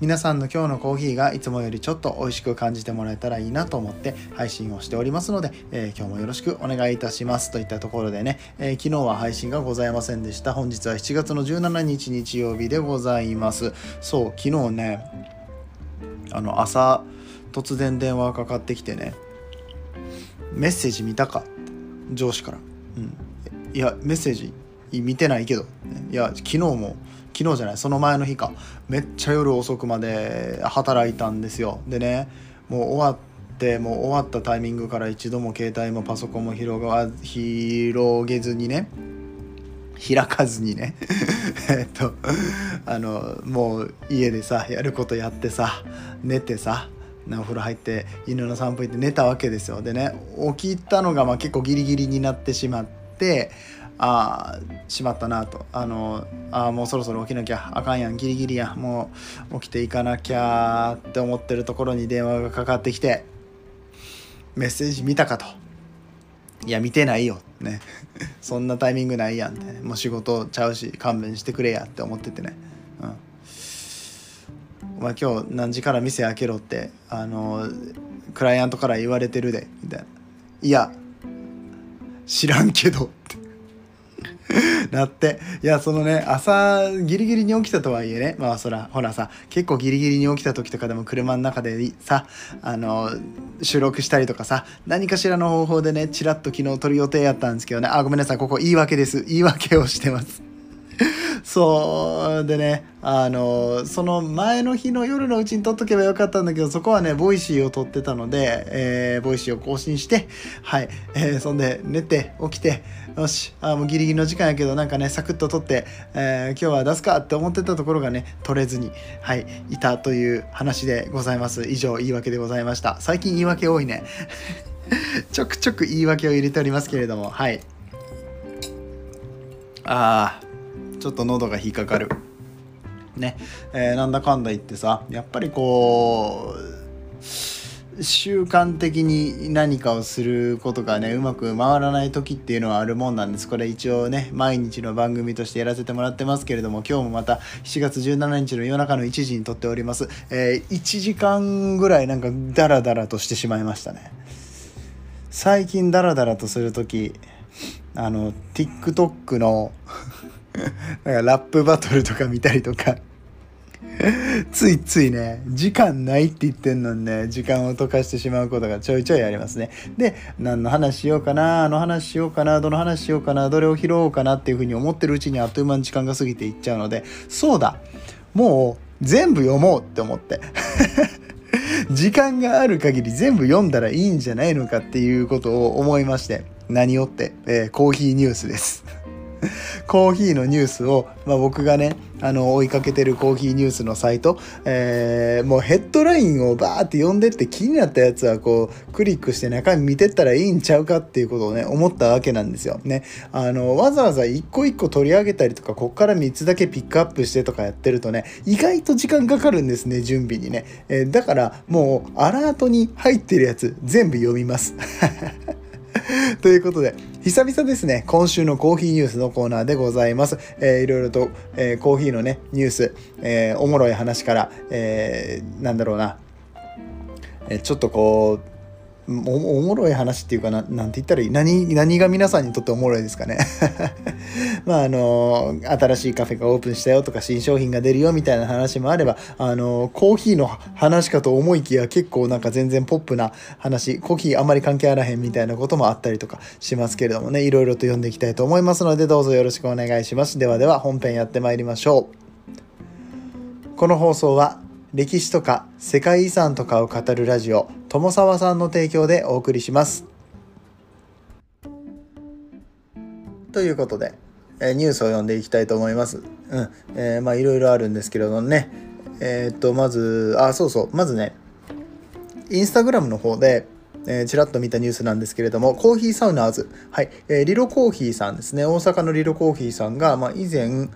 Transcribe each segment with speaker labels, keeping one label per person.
Speaker 1: 皆さんの今日のコーヒーがいつもよりちょっと美味しく感じてもらえたらいいなと思って配信をしておりますので、えー、今日もよろしくお願いいたしますといったところでね、えー、昨日は配信がございませんでした。本日は7月の17日日曜日でございます。そう昨日ねあの朝突然電話かかってきてねメッセージ見たか？上司から、うん、いやメッセージ見てないけど。いや昨日も昨日じゃないその前の日か。めっちゃ夜遅くまで働いたんですよ。でねもう終わってもう終わったタイミングから一度も携帯もパソコンも広が広げずにね開かずにね えっとあのもう家でさやることやってさ寝てさお風呂入って犬の散歩行って寝たわけですよ。でね起きたのがまあ結構ギリギリになってしまってああしまったなと。あのあもうそろそろ起きなきゃあかんやん。ギリギリやもう起きていかなきゃって思ってるところに電話がかかってきてメッセージ見たかと。いや見てないよ。ね。そんなタイミングないやんって、もう仕事ちゃうし勘弁してくれやって思っててね。うん。お前今日何時から店開けろってあのクライアントから言われてるで。みたいな。いや知らんけどって。なって。いやそのね朝ギリギリに起きたとはいえね。まあそらほらさ結構ギリギリに起きた時とかでも車の中でさあの収録したりとかさ何かしらの方法でねチラッと昨日撮る予定やったんですけどね。あごめんなさいここ言い訳です。言い訳をしてます。そうでねあのその前の日の夜のうちに撮っとけばよかったんだけどそこはね Voicy を撮ってたので、えー、 Voicy を更新してはい、えー、そんで寝て起きてよしあもうギリギリの時間やけどなんかねサクッと撮って、えー、今日は出すかって思ってたところがね撮れずにはいいたという話でございます。以上言い訳でございました。最近言い訳多いね。ちょくちょく言い訳を入れておりますけれどもはい。ああちょっと喉が引っかかる。ね、えー、なんだかんだ言ってさやっぱりこう習慣的に何かをすることがねうまく回らない時っていうのはあるもんなんです。これ一応ね毎日の番組としてやらせてもらってますけれども今日もまた7月17日の夜中の1時に撮っております、えー、1時間ぐらいなんかダラダラとしてしまいましたね。最近ダラダラとする時あの TikTok の なんかラップバトルとか見たりとか。ついついね時間ないって言ってんのにね時間を溶かしてしまうことがちょいちょいありますね。で何の話しようかなあの話しようかなどの話しようかなどれを拾おうかなっていうふうに思ってるうちにあっという間に時間が過ぎていっちゃうのでそうだもう全部読もうって思って。時間がある限り全部読んだらいいんじゃないのかっていうことを思いまして何をって、えー、コーヒーニュースです。コーヒーのニュースを、まあ、僕がねあの追いかけてるコーヒーニュースのサイト、えー、もうヘッドラインをバーって読んでって気になったやつはこうクリックして中身見てったらいいんちゃうかっていうことをね思ったわけなんですよ。ね、あのわざわざ一個一個取り上げたりとかこっから3つだけピックアップしてとかやってるとね意外と時間かかるんですね準備にね、えー、だからもうアラートに入ってるやつ全部読みます。ということで、久々ですね、今週のコーヒーニュースのコーナーでございます。えー、いろいろと、えー、コーヒーのね、ニュース、えー、おもろい話から、えー、なんだろうな、え、ちょっとこう、おもろい話っていうかな、なんて言ったらいい？何、何が皆さんにとっておもろいですかね？まあ、あの、新しいカフェがオープンしたよとか、新商品が出るよみたいな話もあれば、あの、コーヒーの話かと思いきや結構なんか全然ポップな話、コーヒーあんまり関係あらへんみたいなこともあったりとかしますけれどもね、いろいろと読んでいきたいと思いますので、どうぞよろしくお願いします。ではでは本編やってまいりましょう。この放送は、歴史とか世界遺産とかを語るラジオ友沢さんの提供でお送りします。ということで、えー、ニュースを読んでいきたいと思います。うん。えー、まあいろいろあるんですけれどもね。えー、っと、まず、あ、そうそう。まずね、インスタグラムの方で、えー、ちらっと見たニュースなんですけれども、コーヒーサウナーズ、はい、えー、リロコーヒーさんですね、大阪のリロコーヒーさんが、まあ、以前、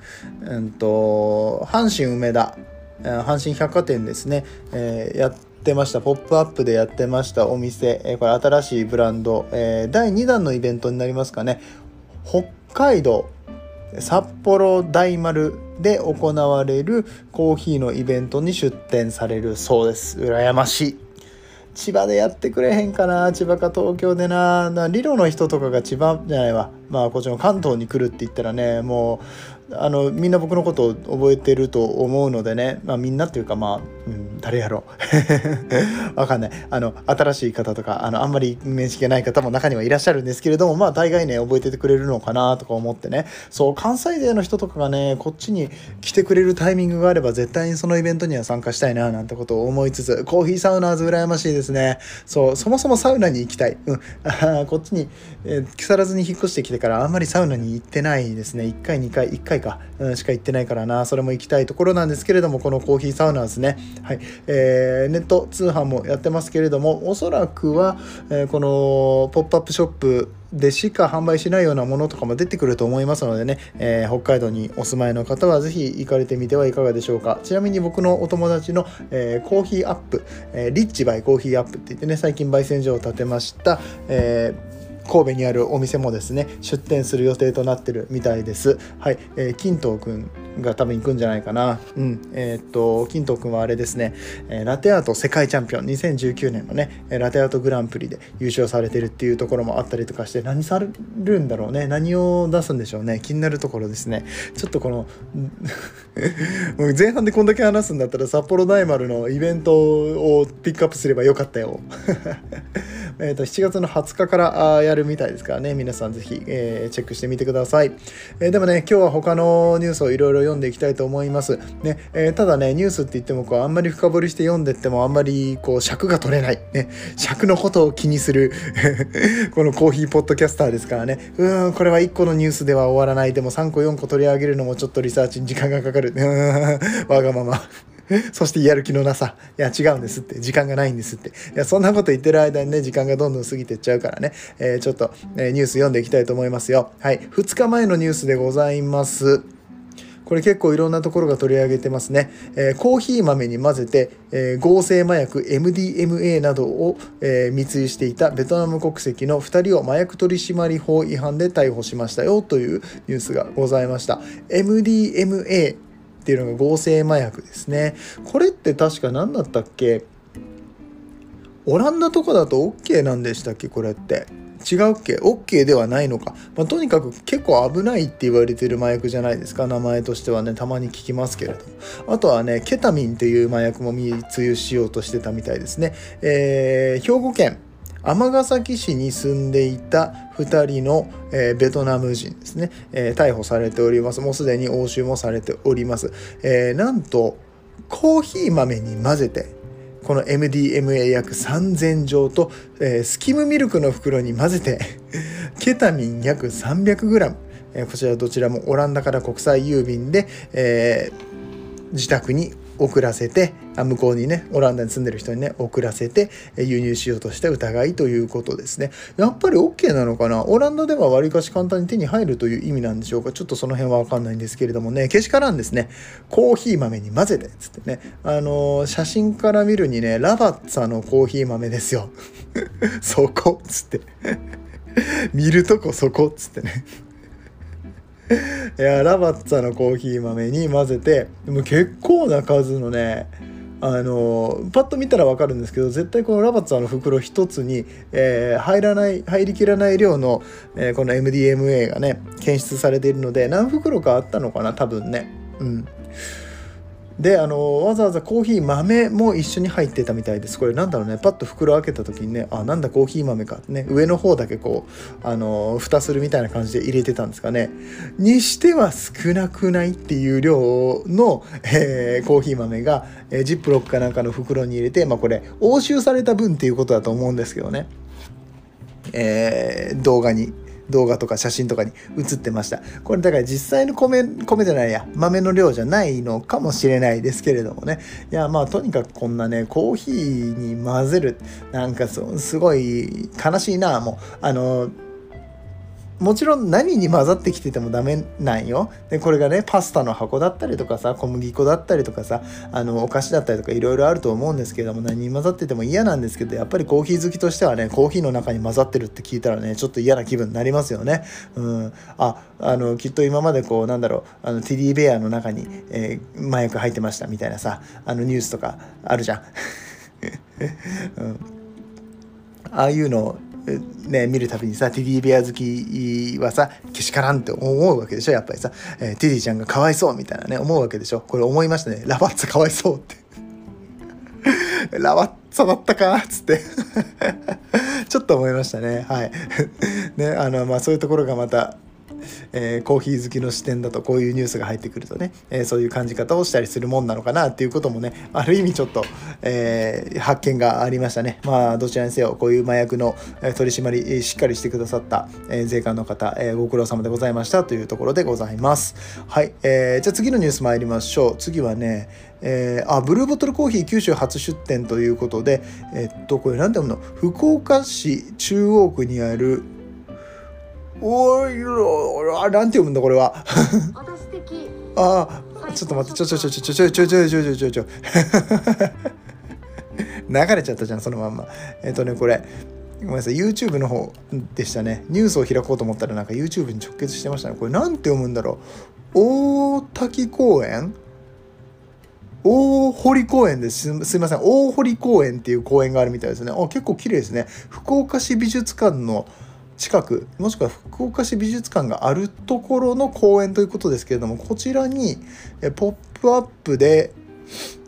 Speaker 1: うんと、阪神梅田、阪神百貨店ですね、えー、やってました、ポップアップでやってました。お店、えー、これ新しいブランド、えー、第2弾のイベントになりますかね、北海道、札幌大丸で行われるコーヒーのイベントに出店されるそうです。羨ましい。千葉でやってくれへんかな。千葉か東京でな。なリロの人とかが千葉じゃないわ。まあこっちの関東に来るって言ったらねもうあのみんな僕のことを覚えてると思うのでね、まあ、みんなっていうかまあ、うん、誰やろ。う わかんない。あの新しい方とかあのあんまり面識がない方も中にはいらっしゃるんですけれどもまあ大概ね覚えててくれるのかなとか思ってね。そう関西勢の人とかがねこっちに来てくれるタイミングがあれば絶対にそのイベントには参加したいななんてことを思いつつコーヒーサウナーズ羨ましいですね。そうそもそもサウナに行きたい、うん、こっちに、えー、木更津に引っ越してきてからあんまりサウナに行ってないですね。1回2回1回か、うん、しか行ってないからな。それも行きたいところなんですけれどもこのコーヒーサウナーズね。はい、えー、ネット通販もやってますけれどもおそらくは、えー、このポップアップショップでしか販売しないようなものとかも出てくると思いますのでね、えー、北海道にお住まいの方はぜひ行かれてみてはいかがでしょうか。ちなみに僕のお友達の、えー、コーヒーアップ、えー、リッチバイコーヒーアップって言ってね最近焙煎所を建てました、えー神戸にあるお店もですね出店する予定となってるみたいです。はい、えー、金藤くんが多分行くんじゃないかな。うんえー、っと金藤くんはあれですね、えー、ラテアート世界チャンピオン2019年のねラテアートグランプリで優勝されてるっていうところもあったりとかして何されるんだろうね何を出すんでしょうね気になるところですね。ちょっとこの 前半でこんだけ話すんだったら札幌大丸のイベントをピックアップすればよかったよ。えと7月の20日からやるるみたいですからね。皆さんぜひ、えー、チェックしてみてください、えー、でもね今日は他のニュースをいろいろ読んでいきたいと思います、ねえー、ただねニュースって言ってもこうあんまり深掘りして読んでってもあんまりこう尺が取れない、ね、尺のことを気にする。このコーヒーポッドキャスターですからね。うんこれは1個のニュースでは終わらない。でも3個4個取り上げるのもちょっとリサーチに時間がかかる。わがまま。そしてやる気のなさ。いや、違うんですって。時間がないんですって。いや、そんなこと言ってる間にね、時間がどんどん過ぎてっちゃうからね、えー、ちょっと、えー、ニュース読んでいきたいと思いますよ。はい。2日前のニュースでございます。これ結構いろんなところが取り上げてますね。えー、コーヒー豆に混ぜて、えー、合成麻薬 MDMA などを、えー、密輸していたベトナム国籍の2人を麻薬取締法違反で逮捕しましたよというニュースがございました。MDMA っていうのが合成麻薬ですね。これって確か何だったっけ？オランダとかだと OK なんでしたっけ？これって。違うっけ ?OK ではないのか。まあ、とにかく結構危ないって言われてる麻薬じゃないですか。名前としてはね、たまに聞きますけれど。あとはね、ケタミンっていう麻薬も密輸しようとしてたみたいですね。えー、兵庫県尼崎市に住んでいた2人の、えー、ベトナム人ですね、えー、逮捕されております。もうすでに押収もされております。えー、なんと、コーヒー豆に混ぜて、この MDMA 約3000錠と、えー、スキムミルクの袋に混ぜて、ケタミン約 300g、えー、こちらどちらもオランダから国際郵便で、えー、自宅に送らせて向こうにねオランダに住んでる人にね送らせて輸入しようとした疑いということですね。やっぱり OK なのかな？オランダではわりかし簡単に手に入るという意味なんでしょうか？ちょっとその辺は分かんないんですけれどもね。けしからんですね。コーヒー豆に混ぜてつってね。あのー、写真から見るにねラバッツァのコーヒー豆ですよ。そこっつって。見るとこそこっつってね。いやラバッツァのコーヒー豆に混ぜてでも結構な数のねあのパッと見たら分かるんですけど絶対このラバッツァの袋1つに、えー、入らない入りきらない量の、えー、この MDMA がね検出されているので何袋かあったのかな多分ね。うん。であのわざわざコーヒー豆も一緒に入ってたみたいです。これなんだろうね。パッと袋開けた時にねあなんだコーヒー豆か。ね上の方だけこうあの蓋するみたいな感じで入れてたんですかね。にしては少なくないっていう量の、えー、コーヒー豆が、えー、ジップロックかなんかの袋に入れてまあこれ押収された分っていうことだと思うんですけどね。えー、動画に。動画とか写真とかに写ってました。これだから実際の米米じゃないや。豆の量じゃないのかもしれないですけれどもね。いやまあとにかくこんなねコーヒーに混ぜる。なんかすごい悲しいなもう。あのもちろん何に混ざってきててもダメなんよ。でこれがねパスタの箱だったりとかさ小麦粉だったりとかさあのお菓子だったりとかいろいろあると思うんですけども何に混ざってても嫌なんですけどやっぱりコーヒー好きとしてはねコーヒーの中に混ざってるって聞いたらねちょっと嫌な気分になりますよね。うん、ああのきっと今までこうなんだろうあのティディベアの中に、えー、麻薬入ってましたみたいなさあのニュースとかあるじゃん。うん、ああいうのね、見るたびにさテディベア好きはさけしからんって思うわけでしょやっぱりさ、えー、テディちゃんがかわいそうみたいなね思うわけでしょ。これ思いましたね。ラバッツァかわいそうって。ラバッツァだったかっつって。ちょっと思いましたね。はい。ねあのまあそういうところがまたえー、コーヒー好きの視点だとこういうニュースが入ってくるとね、えー、そういう感じ方をしたりするもんなのかなっていうこともねある意味ちょっと、えー、発見がありましたね。まあどちらにせよこういう麻薬の取り締まりしっかりしてくださった、え税関の方、えご苦労様でございましたというところでございます。はい、えーじゃあ次のニュース参りましょう。次はねえー、あブルーボトルコーヒー九州初出店ということで、えっとこれ何て読むの？福岡市中央区にあるおいあなんて読むんだこれは。ああちょっと待ってちょちょちょちょちょちょちょちょちょちょちょ流れちゃったじゃんそのまんまえっとねこれごめんなさい YouTube の方でしたねニュースを開こうと思ったらなんか YouTube に直結してましたねこれなんて読むんだろう大滝公園大堀公園ですすいません大堀公園っていう公園があるみたいですねあ結構綺麗ですね福岡市美術館の近くもしくは福岡市美術館があるところの公園ということですけれどもこちらにポップアップで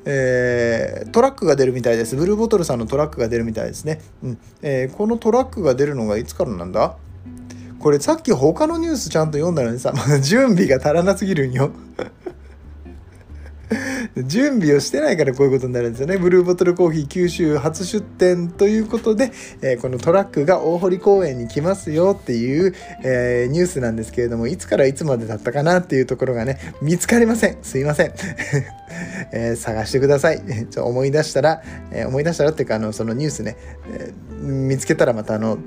Speaker 1: えー、トラックが出るみたいです。ブルーボトルさんのトラックが出るみたいですね。うんえー、このトラックが出るのがいつからなんだ？これさっき他のニュースちゃんと読んだのにさ、準備が足らなすぎるんよ。準備をしてないからこういうことになるんですよね。ブルーボトルコーヒー九州初出店ということで、えー、このトラックが大堀公園に来ますよっていう、えー、ニュースなんですけれども、いつからいつまでだったかなっていうところがね、見つかりません。すいません。えー、探してください。ちょ思い出したら、え思い出したらっていうか、あの、そのニュースね、え見つけたらまたあの、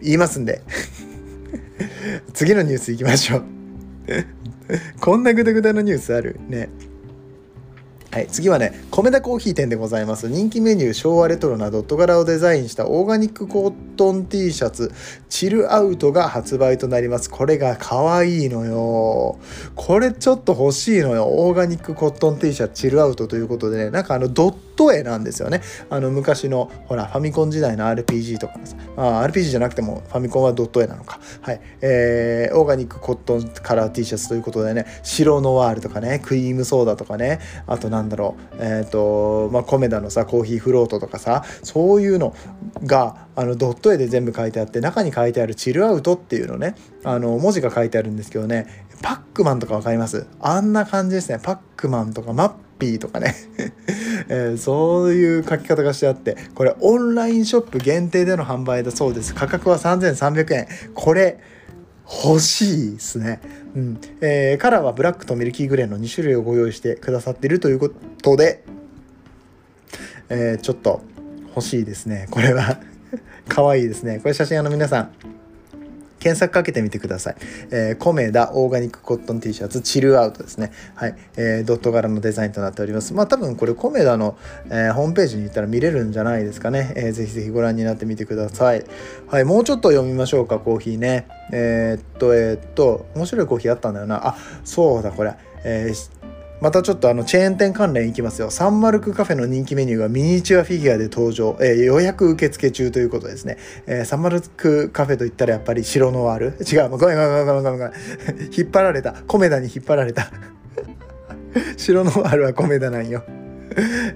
Speaker 1: 言いますんで。次のニュースいきましょう。こんなグダグダのニュースある？ね。はい、次はね、米田コーヒー店でございます。人気メニュー、昭和レトロなドット柄をデザインしたオーガニックコットン T シャツ、チルアウトが発売となります。これが可愛いのよ。これちょっと欲しいのよ。オーガニックコットン T シャツ、チルアウトということでね、なんかあのドット絵なんですよね。あの昔の、ほら、ファミコン時代の RPG とかさ、あ RPG じゃなくてもファミコンはドット絵なのか。はい。えー、オーガニックコットンカラー T シャツということでね、白ノワールとかね、クリームソーダとかね、あとなんだろう、えっ、ー、と、まあ、コメダのさ、コーヒーフロートとかさ、そういうのが、あの、ドット絵で全部書いてあって、中に書いてあるチルアウトっていうのね、あの、文字が書いてあるんですけどね、パックマンとか分かります？あんな感じですね。パックマンとかマッピーとかね えー、そういう書き方がしてあってこれオンラインショップ限定での販売だそうです価格は3300円これ欲しいですね。うん。えー、カラーはブラックとミルキーグレーの2種類をご用意してくださっているということで、えー、ちょっと欲しいですね。これは 可愛いですね。これ写真あの皆さん、検索かけてみてください。えー、コメダオーガニックコットン T シャツチルアウトですね。はい。えー、ドット柄のデザインとなっております。まあ多分これコメダの、えー、ホームページに行ったら見れるんじゃないですかね。えー、ぜひぜひご覧になってみてください。はい。もうちょっと読みましょうか、コーヒーね。えー、っと、えー、っと、面白いコーヒーあったんだよな。あ、そうだ、これ。えー、またちょっとあのチェーン店関連いきますよ。サンマルクカフェの人気メニューがミニチュアフィギュアで登場。えー、予約受付中ということですね。えー、サンマルクカフェといったらやっぱり白ノワール違う。ごめんごめんごめんごめんごめん。引っ張られた。コメダに引っ張られた。白ノワールはコメダなんよ。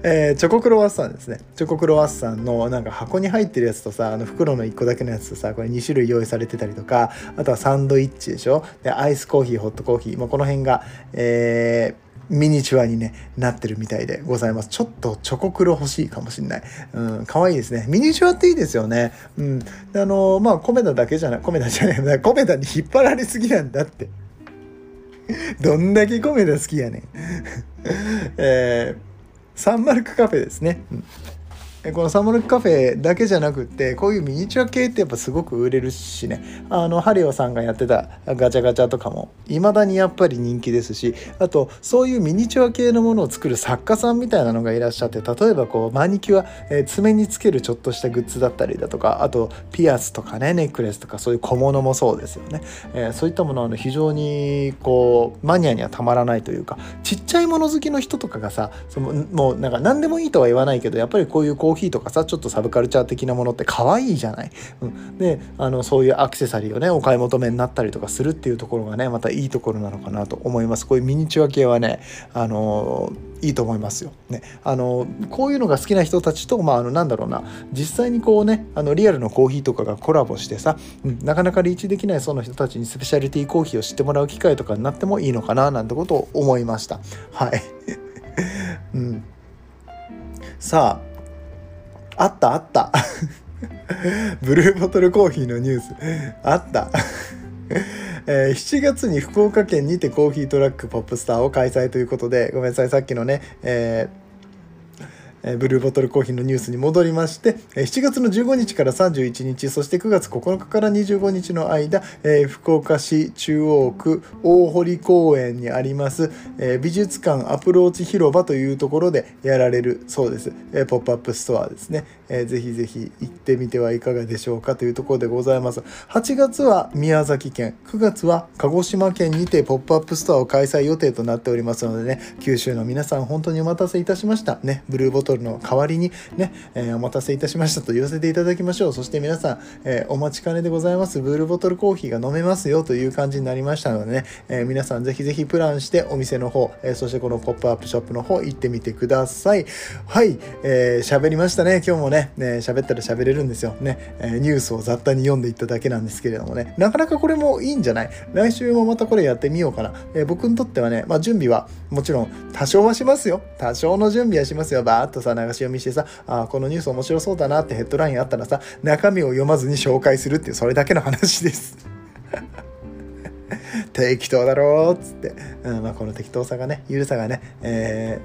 Speaker 1: えー、チョコクロワッサンですね。チョコクロワッサンのなんか箱に入ってるやつとさ、あの袋の1個だけのやつとさ、これ2種類用意されてたりとか、あとはサンドイッチでしょ？で、アイスコーヒー、ホットコーヒー、まあ、この辺が、えーミニチュアに、ね、なってるみたいでございます。ちょっとチョコクロ欲しいかもしんない。うん、かわいいですね。ミニチュアっていいですよね。うん。あのまあ、コメダだけじゃない、コメダじゃない、コメダに引っ張られすぎなんだって。どんだけコメダ好きやねん。えー、サンマルクカフェですね。うんこのサモルカフェだけじゃなくってこういうミニチュア系ってやっぱすごく売れるしね。あのハリオさんがやってたガチャガチャとかも未だにやっぱり人気ですしあとそういうミニチュア系のものを作る作家さんみたいなのがいらっしゃって例えばこうマニキュア、えー、爪につけるちょっとしたグッズだったりだとかあとピアスとかねネックレスとかそういう小物もそうですよね、えー、そういったものは非常にこうマニアにはたまらないというかちっちゃいもの好きの人とかがさそのもうなんか何でもいいとは言わないけどやっぱりこういうコーヒーとかさちょっとサブカルチャー的なものって可愛いじゃない？うん、であのそういうアクセサリーをねお買い求めになったりとかするっていうところがねまたいいところなのかなと思います。こういうミニチュア系はねあのいいと思いますよ。ね、あのこういうのが好きな人たちと、まあ、あのなんだろうな実際にこうねあのリアルのコーヒーとかがコラボしてさ、うん、なかなかリーチできないその人たちにスペシャリティコーヒーを知ってもらう機会とかになってもいいのかななんてことを思いました。はい、うん、さああったあった。ブルーボトルコーヒーのニュース。あった。えー、7月に福岡県にてコーヒートラックポップスターを開催ということでごめんなさいさっきのね、えーブルーボトルコーヒーのニュースに戻りまして、7月の15日から31日そして9月9日から25日の間、福岡市中央区大濠公園にあります、美術館アプローチ広場というところでやられるそうです、ポップアップストアですね、ぜひぜひ行ってみてはいかがでしょうかというところでございます。8月は宮崎県9月は鹿児島県にてポップアップストアを開催予定となっておりますのでね九州の皆さん本当にお待たせいたしましたね。ブルーボトルトルの代わりにね、えー、お待たせいたしましたと言わせていただきましょう。そして皆さん、えー、お待ちかねでございます。ブルーボトルコーヒーが飲めますよという感じになりましたのでね、えー、皆さんぜひぜひプランしてお店の方、えそしてこのポップアップショップの方行ってみてください。はい、え喋りましたね。今日もね、ね喋ったら喋れるんですよ。ね、えニュースを雑多に読んでいっただけなんですけれどもね、なかなかこれもいいんじゃない？来週もまたこれやってみようかな。え僕にとってはね、まあ、準備はもちろん多少はしますよ。多少の準備はしますよ。バーっとさ、流し読みしてさ、あこのニュース面白そうだなってヘッドラインあったらさ、中身を読まずに紹介するっていう、それだけの話です。適当だろうっつって、うんまあ、この適当さがね、ゆるさがね、え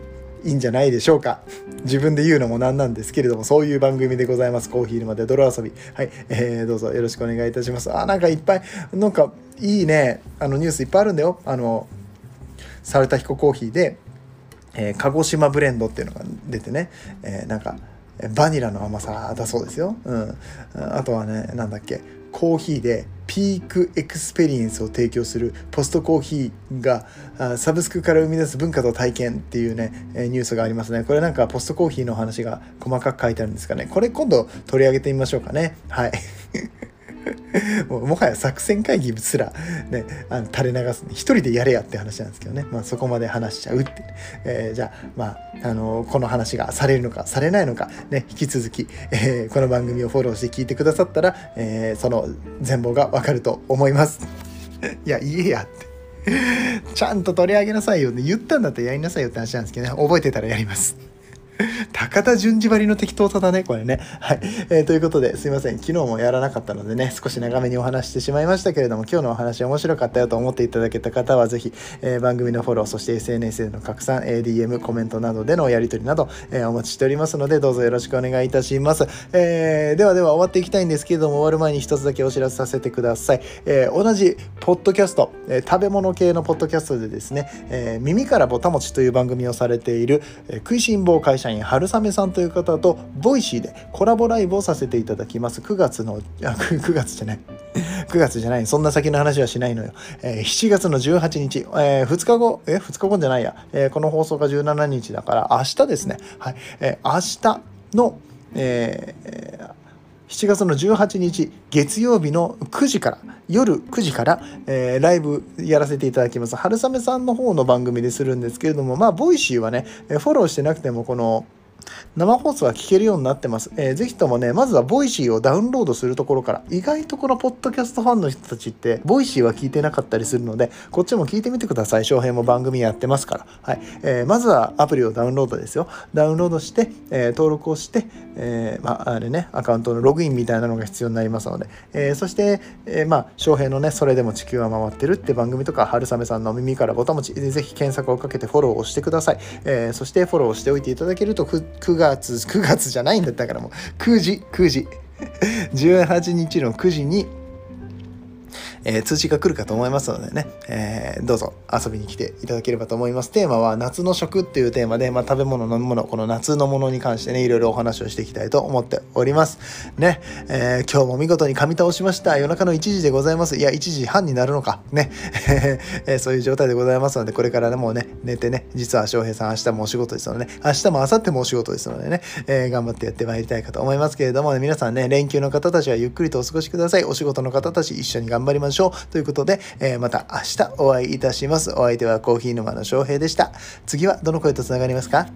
Speaker 1: ー、いいんじゃないでしょうか。自分で言うのもなんなんですけれども、そういう番組でございます。コーヒー沼で泥遊び。はい、えー、どうぞよろしくお願いいたします。あ、なんかいっぱい、なんかいいね、あのニュースいっぱいあるんだよ。あの、サルタヒココーヒーで、えー、鹿児島ブレンドっていうのが出てね、えー、なんかバニラの甘さだそうですよ、うん、あとはねなんだっけコーヒーで peak experience を提供する PostCoffee がサブスクから生み出す文化と体験っていうねニュースがありますね。これなんか PostCoffee の話が細かく書いてあるんですかね。これ今度取り上げてみましょうかね。はい。ももはや作戦会議すら、ね、あの垂れ流す、一人でやれやって話なんですけどね、まあ、そこまで話しちゃうって、えー、じゃあ,、まあ、あのこの話がされるのかされないのか、ね、引き続き、えー、この番組をフォローして聞いてくださったら、えー、その全貌がわかると思います。いや、言えやって。ちゃんと取り上げなさいよって言ったんだったらやりなさいよって話なんですけどね、覚えてたらやります。高田純次張りの適当さだね、これね。はい。えー、ということで、すいません。昨日もやらなかったのでね、少し長めにお話してしまいましたけれども、今日のお話面白かったよと思っていただけた方は、ぜひ、えー、番組のフォロー、そして SNS での拡散、ADM、コメントなどでのやり取りなど、えー、お待ちしておりますので、どうぞよろしくお願いいたします。えー、ではでは終わっていきたいんですけれども、終わる前に一つだけお知らせさせてください。えー、同じ、ポッドキャスト、えー、食べ物系のポッドキャストでですね、えー、耳からぼたもちという番組をされている、えー、食いしん坊会社員、春雨さんという方と Voicy でコラボライブをさせていただきます。9月のあ9月じゃない。9月じゃない。そんな先の話はしないのよ、えー、7月の18日、えー、2日後？え2日後じゃないや、えー、この放送が17日だから明日ですね。はい、えー、明日の、えー、7月の18日月曜日の9時から夜9時から、えー、ライブやらせていただきます。春雨さんの方の番組でするんですけれどもまあ Voicy はねフォローしてなくてもこの生放送は聞けるようになってます。えー、ぜひともね、まずは Voicy をダウンロードするところから、意外とこのポッドキャストファンの人たちって、 Voicy は聞いてなかったりするので、こっちも聞いてみてください。翔平も番組やってますから。はい。えー、まずはアプリをダウンロードですよ。ダウンロードして、えー、登録をして、えまあ、あれね、アカウントのログインみたいなのが必要になりますので、えそして、えまあ、翔平のね、それでも地球は回ってるって番組とか、春雨さんの耳からぼたもち、ぜひ検索をかけてフォローをしてください。えそしてフォローしておいていただけると 9, 月9月じゃないんだったからもう。9時9時。18日の9時にえー、通知が来るかと思いますのでね、えー、どうぞ遊びに来ていただければと思います。テーマは夏の食っていうテーマで、まあ、食べ物、飲み物、この夏のものに関してね、いろいろお話をしていきたいと思っております。ね、えー、今日も見事に噛み倒しました。夜中の1時でございます。いや、1時半になるのか。ね、えそういう状態でございますので、これからね、もうね、寝てね、実は翔平さん明日もお仕事ですのでね、明日も明後日もお仕事ですのでね、え頑張ってやってまいりたいかと思いますけれども、ね、皆さんね、連休の方たちはゆっくりとお過ごしください。お仕事の方たち一緒に頑張りましょうしょう。ということで、えー、また明日お会いいたします。お相手はコーヒー沼の翔平でした。次はどの声とつながりますか？